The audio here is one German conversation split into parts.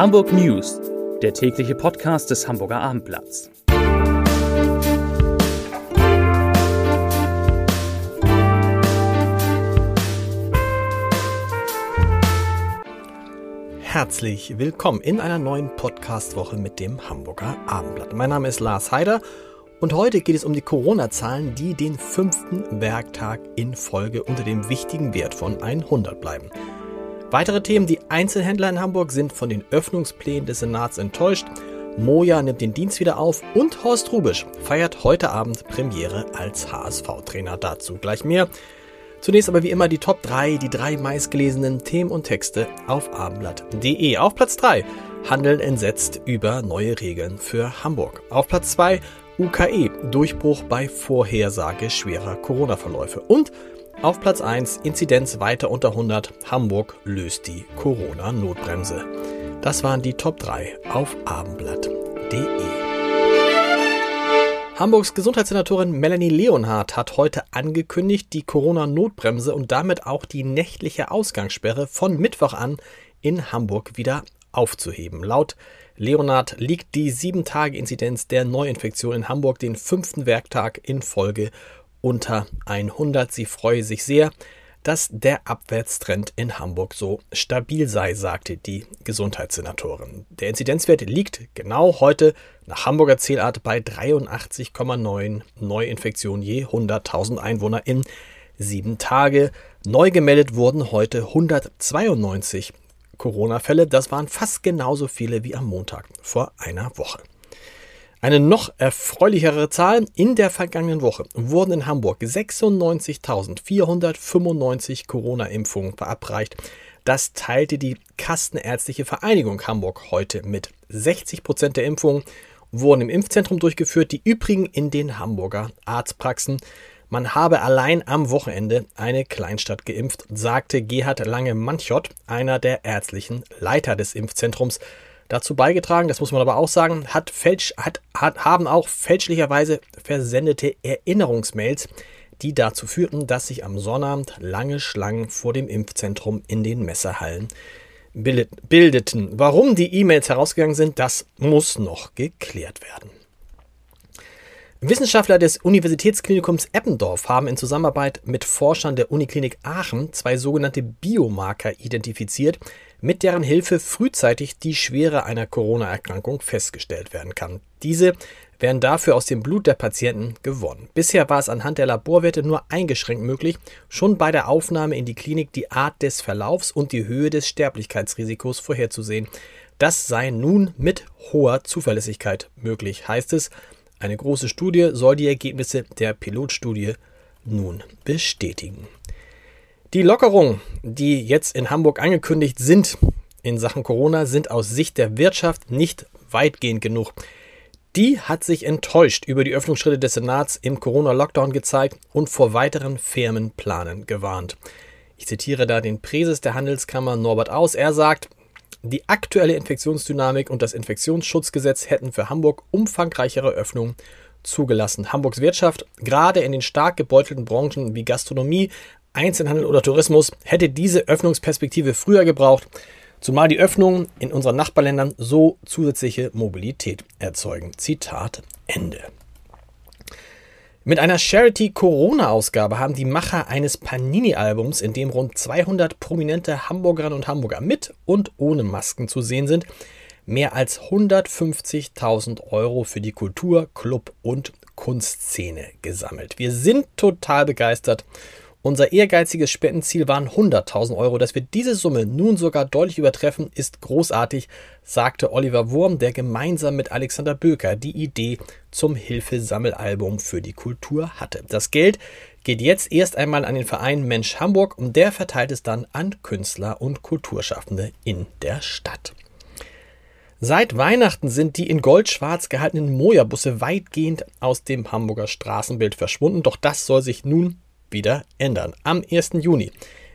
Hamburg News, der tägliche Podcast des Hamburger Abendblatts. Herzlich willkommen in einer neuen Podcastwoche mit dem Hamburger Abendblatt. Mein Name ist Lars Heider und heute geht es um die Corona-Zahlen, die den fünften Werktag in Folge unter dem wichtigen Wert von 100 bleiben. Weitere Themen, die Einzelhändler in Hamburg sind von den Öffnungsplänen des Senats enttäuscht. Moja nimmt den Dienst wieder auf und Horst Rubisch feiert heute Abend Premiere als HSV-Trainer. Dazu gleich mehr. Zunächst aber wie immer die Top 3, die drei meistgelesenen Themen und Texte auf abendblatt.de. Auf Platz 3 Handeln entsetzt über neue Regeln für Hamburg. Auf Platz 2 UKE Durchbruch bei Vorhersage schwerer Corona-Verläufe. Und auf Platz 1 Inzidenz weiter unter 100. Hamburg löst die Corona-Notbremse. Das waren die Top 3 auf abendblatt.de. Hamburgs Gesundheitssenatorin Melanie Leonhardt hat heute angekündigt, die Corona-Notbremse und damit auch die nächtliche Ausgangssperre von Mittwoch an in Hamburg wieder aufzuheben. Laut Leonhardt liegt die 7-Tage-Inzidenz der Neuinfektion in Hamburg den fünften Werktag in Folge unter 100. Sie freue sich sehr, dass der Abwärtstrend in Hamburg so stabil sei, sagte die Gesundheitssenatorin. Der Inzidenzwert liegt genau heute nach Hamburger Zählart bei 83,9 Neuinfektionen je 100.000 Einwohner in sieben Tage. Neu gemeldet wurden heute 192 Corona-Fälle. Das waren fast genauso viele wie am Montag vor einer Woche. Eine noch erfreulichere Zahl. In der vergangenen Woche wurden in Hamburg 96.495 Corona-Impfungen verabreicht. Das teilte die Kassenärztliche Vereinigung Hamburg heute mit. 60 Prozent der Impfungen wurden im Impfzentrum durchgeführt, die übrigen in den Hamburger Arztpraxen. Man habe allein am Wochenende eine Kleinstadt geimpft, sagte Gerhard Lange-Manchott, einer der ärztlichen Leiter des Impfzentrums dazu beigetragen, das muss man aber auch sagen, hat, fälsch, hat, hat, haben auch fälschlicherweise versendete Erinnerungsmails, die dazu führten, dass sich am Sonnabend lange Schlangen vor dem Impfzentrum in den Messerhallen bildeten. Warum die E-Mails herausgegangen sind, das muss noch geklärt werden. Wissenschaftler des Universitätsklinikums Eppendorf haben in Zusammenarbeit mit Forschern der Uniklinik Aachen zwei sogenannte Biomarker identifiziert, mit deren Hilfe frühzeitig die Schwere einer Corona-Erkrankung festgestellt werden kann. Diese werden dafür aus dem Blut der Patienten gewonnen. Bisher war es anhand der Laborwerte nur eingeschränkt möglich, schon bei der Aufnahme in die Klinik die Art des Verlaufs und die Höhe des Sterblichkeitsrisikos vorherzusehen. Das sei nun mit hoher Zuverlässigkeit möglich, heißt es. Eine große Studie soll die Ergebnisse der Pilotstudie nun bestätigen. Die Lockerungen, die jetzt in Hamburg angekündigt sind in Sachen Corona, sind aus Sicht der Wirtschaft nicht weitgehend genug. Die hat sich enttäuscht über die Öffnungsschritte des Senats im Corona-Lockdown gezeigt und vor weiteren Firmenplanen gewarnt. Ich zitiere da den Präses der Handelskammer Norbert Aus. Er sagt, die aktuelle Infektionsdynamik und das Infektionsschutzgesetz hätten für Hamburg umfangreichere Öffnungen zugelassen. Hamburgs Wirtschaft, gerade in den stark gebeutelten Branchen wie Gastronomie, Einzelhandel oder Tourismus, hätte diese Öffnungsperspektive früher gebraucht, zumal die Öffnungen in unseren Nachbarländern so zusätzliche Mobilität erzeugen. Zitat Ende. Mit einer Charity-Corona-Ausgabe haben die Macher eines Panini-Albums, in dem rund 200 prominente Hamburgerinnen und Hamburger mit und ohne Masken zu sehen sind, mehr als 150.000 Euro für die Kultur-, Club- und Kunstszene gesammelt. Wir sind total begeistert unser ehrgeiziges Spendenziel waren 100.000 Euro. Dass wir diese Summe nun sogar deutlich übertreffen, ist großartig, sagte Oliver Wurm, der gemeinsam mit Alexander Böker die Idee zum Hilfesammelalbum für die Kultur hatte. Das Geld geht jetzt erst einmal an den Verein Mensch Hamburg und der verteilt es dann an Künstler und Kulturschaffende in der Stadt. Seit Weihnachten sind die in Goldschwarz gehaltenen Moja-Busse weitgehend aus dem Hamburger Straßenbild verschwunden, doch das soll sich nun wieder ändern. Am 1. Juni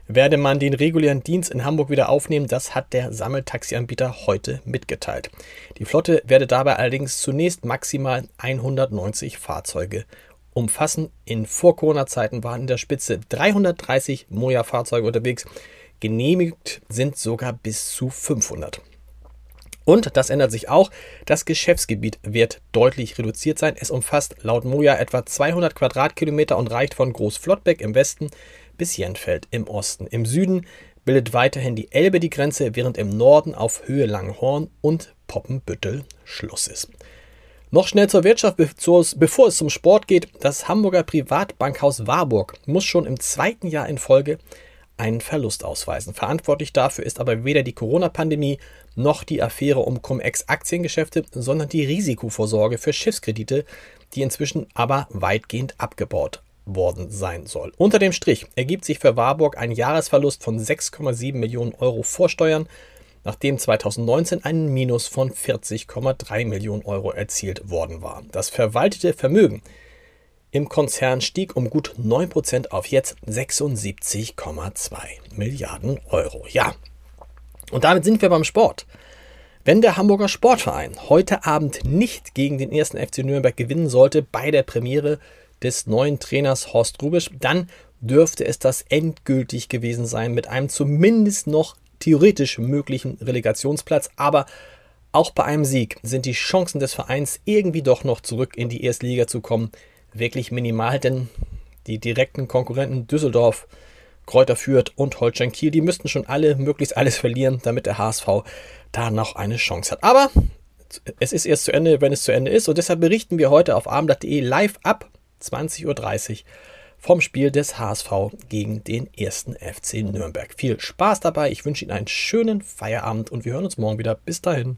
werde man den regulären Dienst in Hamburg wieder aufnehmen. Das hat der Sammeltaxianbieter heute mitgeteilt. Die Flotte werde dabei allerdings zunächst maximal 190 Fahrzeuge umfassen. In Vor-Corona-Zeiten waren in der Spitze 330 Moja-Fahrzeuge unterwegs. Genehmigt sind sogar bis zu 500. Und das ändert sich auch. Das Geschäftsgebiet wird deutlich reduziert sein. Es umfasst laut Moja etwa 200 Quadratkilometer und reicht von Großflottbeck im Westen bis Jenfeld im Osten. Im Süden bildet weiterhin die Elbe die Grenze, während im Norden auf Höhe Langhorn und Poppenbüttel Schluss ist. Noch schnell zur Wirtschaft, bevor es zum Sport geht. Das Hamburger Privatbankhaus Warburg muss schon im zweiten Jahr in Folge einen Verlust ausweisen. Verantwortlich dafür ist aber weder die Corona-Pandemie noch die Affäre um Cum-Ex-Aktiengeschäfte, sondern die Risikovorsorge für Schiffskredite, die inzwischen aber weitgehend abgebaut worden sein soll. Unter dem Strich ergibt sich für Warburg ein Jahresverlust von 6,7 Millionen Euro vor Steuern, nachdem 2019 ein Minus von 40,3 Millionen Euro erzielt worden war. Das verwaltete Vermögen im Konzern stieg um gut 9% auf jetzt 76,2 Milliarden Euro. Ja, und damit sind wir beim Sport. Wenn der Hamburger Sportverein heute Abend nicht gegen den ersten FC Nürnberg gewinnen sollte bei der Premiere des neuen Trainers Horst Rubisch, dann dürfte es das endgültig gewesen sein mit einem zumindest noch theoretisch möglichen Relegationsplatz. Aber auch bei einem Sieg sind die Chancen des Vereins irgendwie doch noch zurück in die erste Liga zu kommen wirklich minimal, denn die direkten Konkurrenten Düsseldorf, Kräuter Fürth und Holstein Kiel, die müssten schon alle möglichst alles verlieren, damit der HSV da noch eine Chance hat. Aber es ist erst zu Ende, wenn es zu Ende ist und deshalb berichten wir heute auf abendblatt.de live ab 20.30 Uhr vom Spiel des HSV gegen den ersten FC Nürnberg. Viel Spaß dabei, ich wünsche Ihnen einen schönen Feierabend und wir hören uns morgen wieder. Bis dahin.